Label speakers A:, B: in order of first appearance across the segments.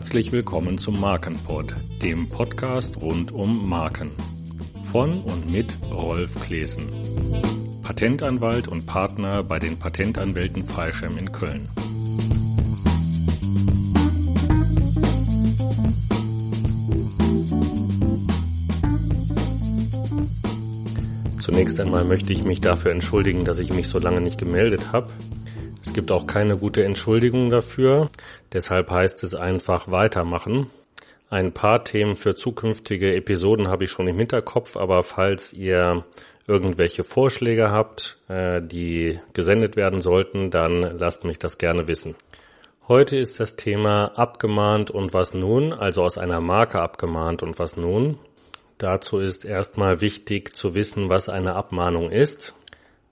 A: Herzlich willkommen zum Markenpod, dem Podcast rund um Marken. Von und mit Rolf Klesen, Patentanwalt und Partner bei den Patentanwälten Freischem in Köln. Zunächst einmal möchte ich mich dafür entschuldigen, dass ich mich so lange nicht gemeldet habe. Gibt auch keine gute Entschuldigung dafür. Deshalb heißt es einfach weitermachen. Ein paar Themen für zukünftige Episoden habe ich schon im Hinterkopf, aber falls ihr irgendwelche Vorschläge habt, äh, die gesendet werden sollten, dann lasst mich das gerne wissen. Heute ist das Thema abgemahnt und was nun, also aus einer Marke abgemahnt und was nun. Dazu ist erstmal wichtig zu wissen, was eine Abmahnung ist.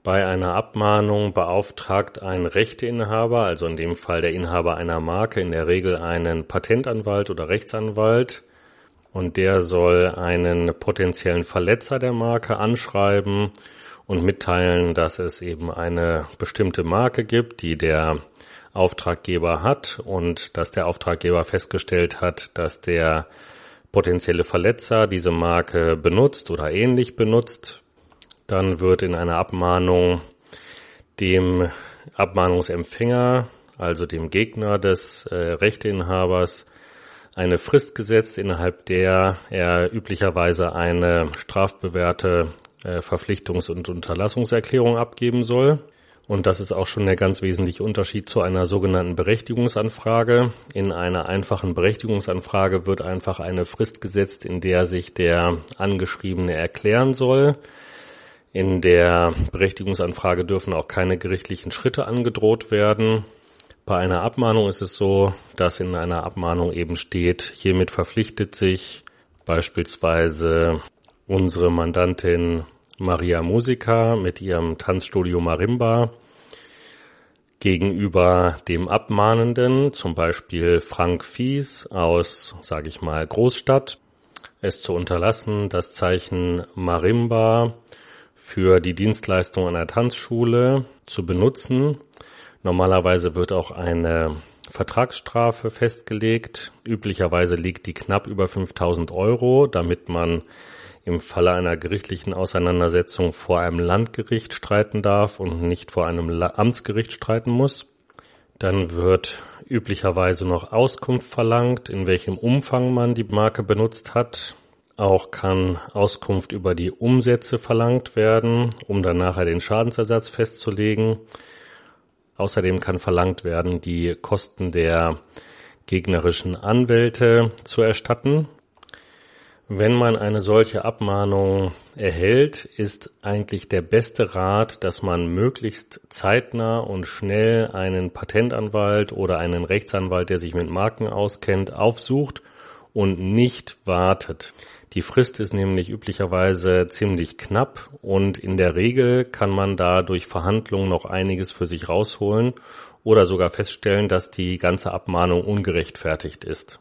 A: Bei einer Abmahnung beauftragt ein Rechteinhaber, also in dem Fall der Inhaber einer Marke, in der Regel einen Patentanwalt oder Rechtsanwalt, und der soll einen potenziellen Verletzer der Marke anschreiben und mitteilen, dass es eben eine bestimmte Marke gibt, die der Auftraggeber hat und dass der Auftraggeber festgestellt hat, dass der potenzielle Verletzer diese Marke benutzt oder ähnlich benutzt dann wird in einer Abmahnung dem Abmahnungsempfänger, also dem Gegner des äh, Rechteinhabers, eine Frist gesetzt, innerhalb der er üblicherweise eine strafbewährte äh, Verpflichtungs- und Unterlassungserklärung abgeben soll. Und das ist auch schon der ganz wesentliche Unterschied zu einer sogenannten Berechtigungsanfrage. In einer einfachen Berechtigungsanfrage wird einfach eine Frist gesetzt, in der sich der Angeschriebene erklären soll. In der Berechtigungsanfrage dürfen auch keine gerichtlichen Schritte angedroht werden. Bei einer Abmahnung ist es so, dass in einer Abmahnung eben steht, hiermit verpflichtet sich beispielsweise unsere Mandantin Maria Musica mit ihrem Tanzstudio Marimba gegenüber dem Abmahnenden, zum Beispiel Frank Fies aus, sage ich mal, Großstadt, es zu unterlassen, das Zeichen Marimba für die Dienstleistung einer Tanzschule zu benutzen. Normalerweise wird auch eine Vertragsstrafe festgelegt. Üblicherweise liegt die knapp über 5000 Euro, damit man im Falle einer gerichtlichen Auseinandersetzung vor einem Landgericht streiten darf und nicht vor einem Amtsgericht streiten muss. Dann wird üblicherweise noch Auskunft verlangt, in welchem Umfang man die Marke benutzt hat. Auch kann Auskunft über die Umsätze verlangt werden, um dann nachher den Schadensersatz festzulegen. Außerdem kann verlangt werden, die Kosten der gegnerischen Anwälte zu erstatten. Wenn man eine solche Abmahnung erhält, ist eigentlich der beste Rat, dass man möglichst zeitnah und schnell einen Patentanwalt oder einen Rechtsanwalt, der sich mit Marken auskennt, aufsucht und nicht wartet. Die Frist ist nämlich üblicherweise ziemlich knapp und in der Regel kann man da durch Verhandlungen noch einiges für sich rausholen oder sogar feststellen, dass die ganze Abmahnung ungerechtfertigt ist.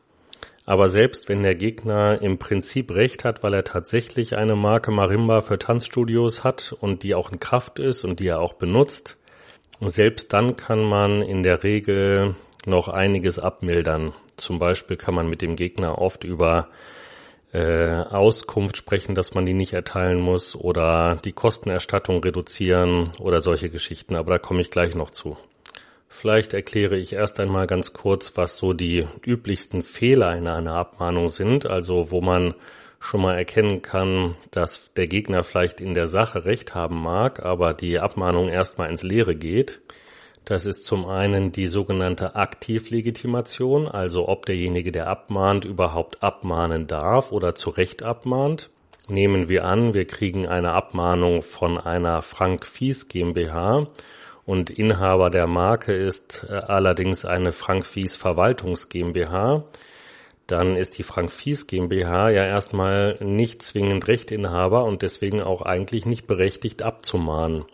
A: Aber selbst wenn der Gegner im Prinzip recht hat, weil er tatsächlich eine Marke Marimba für Tanzstudios hat und die auch in Kraft ist und die er auch benutzt, selbst dann kann man in der Regel noch einiges abmildern. Zum Beispiel kann man mit dem Gegner oft über äh, Auskunft sprechen, dass man die nicht erteilen muss oder die Kostenerstattung reduzieren oder solche Geschichten. Aber da komme ich gleich noch zu. Vielleicht erkläre ich erst einmal ganz kurz, was so die üblichsten Fehler in einer Abmahnung sind, also wo man schon mal erkennen kann, dass der Gegner vielleicht in der Sache recht haben mag, aber die Abmahnung erstmal ins Leere geht. Das ist zum einen die sogenannte Aktivlegitimation, also ob derjenige, der abmahnt, überhaupt abmahnen darf oder zu Recht abmahnt. Nehmen wir an, wir kriegen eine Abmahnung von einer Frank Fies GmbH und Inhaber der Marke ist äh, allerdings eine Frank Fies Verwaltungs GmbH. Dann ist die Frank Fies GmbH ja erstmal nicht zwingend Rechtinhaber und deswegen auch eigentlich nicht berechtigt abzumahnen.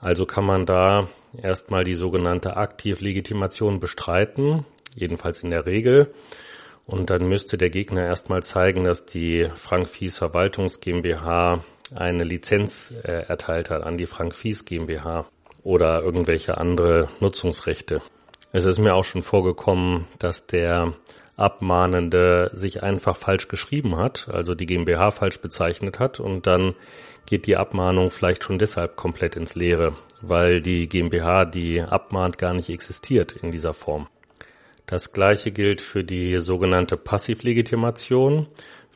A: Also kann man da erstmal die sogenannte Aktivlegitimation bestreiten, jedenfalls in der Regel. Und dann müsste der Gegner erstmal zeigen, dass die Frank Fies Verwaltungs GmbH eine Lizenz äh, erteilt hat an die Frank Fies GmbH oder irgendwelche andere Nutzungsrechte. Es ist mir auch schon vorgekommen, dass der Abmahnende sich einfach falsch geschrieben hat, also die GmbH falsch bezeichnet hat und dann geht die Abmahnung vielleicht schon deshalb komplett ins Leere, weil die GmbH, die abmahnt, gar nicht existiert in dieser Form. Das gleiche gilt für die sogenannte Passivlegitimation.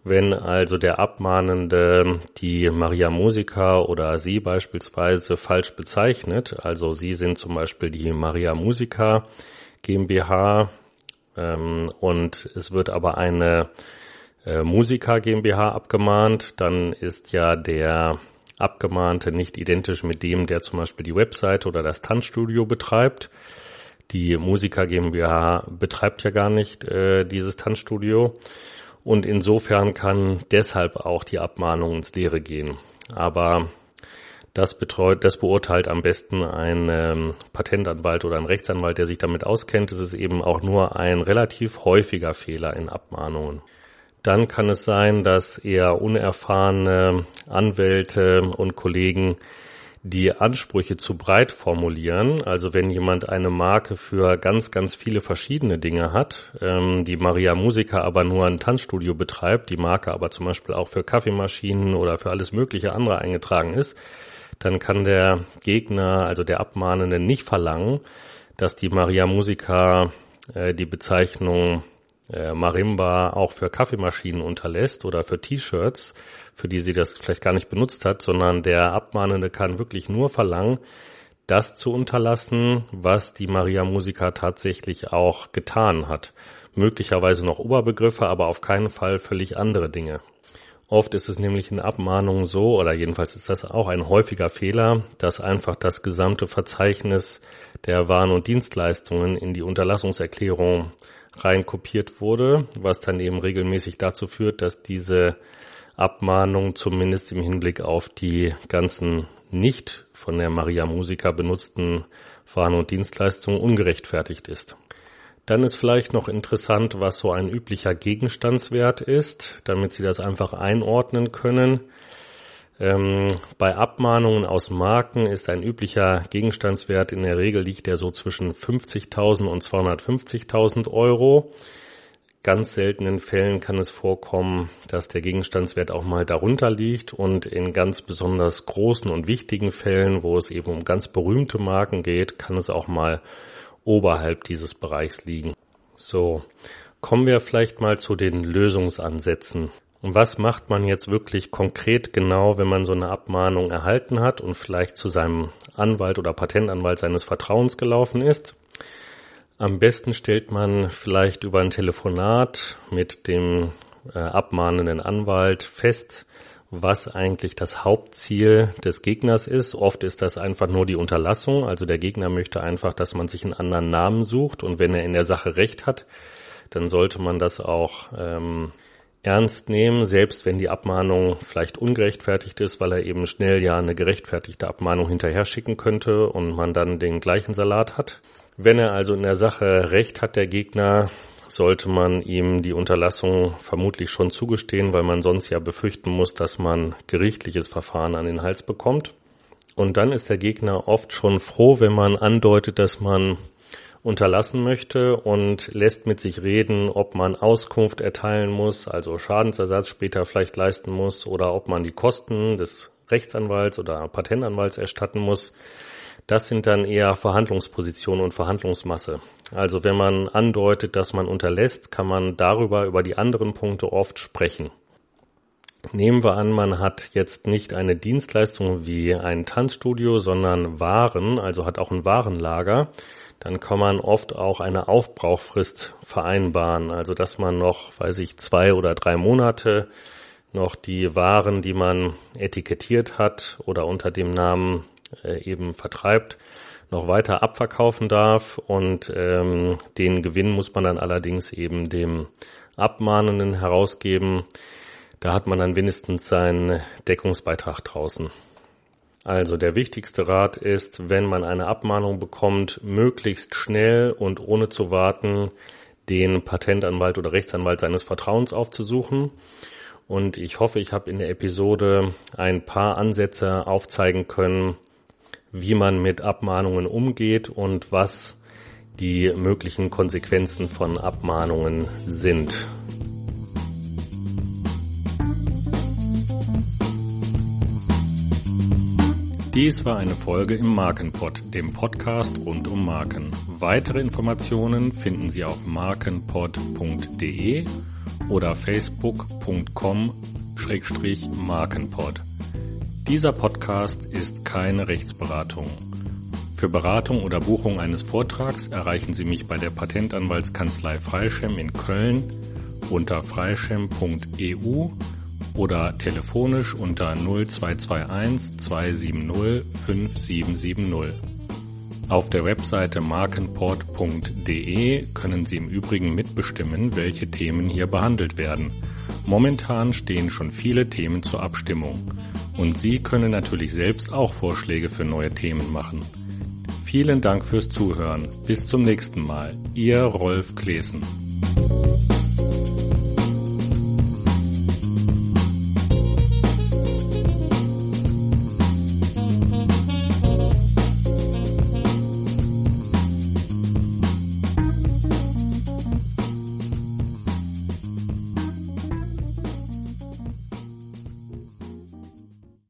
A: Wenn also der Abmahnende die Maria Musica oder Sie beispielsweise falsch bezeichnet, also Sie sind zum Beispiel die Maria Musica GmbH ähm, und es wird aber eine äh, Musica GmbH abgemahnt, dann ist ja der Abgemahnte nicht identisch mit dem, der zum Beispiel die Webseite oder das Tanzstudio betreibt. Die Musica GmbH betreibt ja gar nicht äh, dieses Tanzstudio und insofern kann deshalb auch die Abmahnung ins Leere gehen. Aber das betreut, das beurteilt am besten ein ähm, Patentanwalt oder ein Rechtsanwalt, der sich damit auskennt. Es ist eben auch nur ein relativ häufiger Fehler in Abmahnungen. Dann kann es sein, dass eher unerfahrene Anwälte und Kollegen die Ansprüche zu breit formulieren. Also wenn jemand eine Marke für ganz, ganz viele verschiedene Dinge hat, ähm, die Maria Musica aber nur ein Tanzstudio betreibt, die Marke aber zum Beispiel auch für Kaffeemaschinen oder für alles mögliche andere eingetragen ist, dann kann der Gegner, also der Abmahnende, nicht verlangen, dass die Maria Musica äh, die Bezeichnung äh, Marimba auch für Kaffeemaschinen unterlässt oder für T-Shirts, für die sie das vielleicht gar nicht benutzt hat, sondern der Abmahnende kann wirklich nur verlangen, das zu unterlassen, was die Maria Musica tatsächlich auch getan hat. Möglicherweise noch Oberbegriffe, aber auf keinen Fall völlig andere Dinge. Oft ist es nämlich in Abmahnungen so, oder jedenfalls ist das auch ein häufiger Fehler, dass einfach das gesamte Verzeichnis der Waren und Dienstleistungen in die Unterlassungserklärung rein kopiert wurde, was dann eben regelmäßig dazu führt, dass diese Abmahnung zumindest im Hinblick auf die ganzen nicht von der Maria Musica benutzten Waren und Dienstleistungen ungerechtfertigt ist. Dann ist vielleicht noch interessant, was so ein üblicher Gegenstandswert ist, damit Sie das einfach einordnen können. Ähm, bei Abmahnungen aus Marken ist ein üblicher Gegenstandswert in der Regel liegt der so zwischen 50.000 und 250.000 Euro. Ganz seltenen Fällen kann es vorkommen, dass der Gegenstandswert auch mal darunter liegt und in ganz besonders großen und wichtigen Fällen, wo es eben um ganz berühmte Marken geht, kann es auch mal oberhalb dieses Bereichs liegen. So, kommen wir vielleicht mal zu den Lösungsansätzen. Und was macht man jetzt wirklich konkret genau, wenn man so eine Abmahnung erhalten hat und vielleicht zu seinem Anwalt oder Patentanwalt seines Vertrauens gelaufen ist? Am besten stellt man vielleicht über ein Telefonat mit dem äh, abmahnenden Anwalt fest, was eigentlich das Hauptziel des Gegners ist. Oft ist das einfach nur die Unterlassung. Also der Gegner möchte einfach, dass man sich einen anderen Namen sucht und wenn er in der Sache recht hat, dann sollte man das auch ähm, ernst nehmen, selbst wenn die Abmahnung vielleicht ungerechtfertigt ist, weil er eben schnell ja eine gerechtfertigte Abmahnung hinterher schicken könnte und man dann den gleichen Salat hat. Wenn er also in der Sache recht hat, der Gegner, sollte man ihm die Unterlassung vermutlich schon zugestehen, weil man sonst ja befürchten muss, dass man gerichtliches Verfahren an den Hals bekommt. Und dann ist der Gegner oft schon froh, wenn man andeutet, dass man unterlassen möchte und lässt mit sich reden, ob man Auskunft erteilen muss, also Schadensersatz später vielleicht leisten muss oder ob man die Kosten des Rechtsanwalts oder Patentanwalts erstatten muss. Das sind dann eher Verhandlungspositionen und Verhandlungsmasse. Also wenn man andeutet, dass man unterlässt, kann man darüber über die anderen Punkte oft sprechen. Nehmen wir an, man hat jetzt nicht eine Dienstleistung wie ein Tanzstudio, sondern Waren, also hat auch ein Warenlager dann kann man oft auch eine Aufbrauchfrist vereinbaren. Also dass man noch, weiß ich, zwei oder drei Monate noch die Waren, die man etikettiert hat oder unter dem Namen äh, eben vertreibt, noch weiter abverkaufen darf. Und ähm, den Gewinn muss man dann allerdings eben dem Abmahnenden herausgeben. Da hat man dann wenigstens seinen Deckungsbeitrag draußen. Also der wichtigste Rat ist, wenn man eine Abmahnung bekommt, möglichst schnell und ohne zu warten, den Patentanwalt oder Rechtsanwalt seines Vertrauens aufzusuchen. Und ich hoffe, ich habe in der Episode ein paar Ansätze aufzeigen können, wie man mit Abmahnungen umgeht und was die möglichen Konsequenzen von Abmahnungen sind. Dies war eine Folge im Markenpod, dem Podcast rund um Marken. Weitere Informationen finden Sie auf markenpod.de oder facebook.com-markenpod. Dieser Podcast ist keine Rechtsberatung. Für Beratung oder Buchung eines Vortrags erreichen Sie mich bei der Patentanwaltskanzlei Freischem in Köln unter freischem.eu oder telefonisch unter 0221 270 5770. Auf der Webseite markenport.de können Sie im Übrigen mitbestimmen, welche Themen hier behandelt werden. Momentan stehen schon viele Themen zur Abstimmung. Und Sie können natürlich selbst auch Vorschläge für neue Themen machen. Vielen Dank fürs Zuhören. Bis zum nächsten Mal. Ihr Rolf Klesen.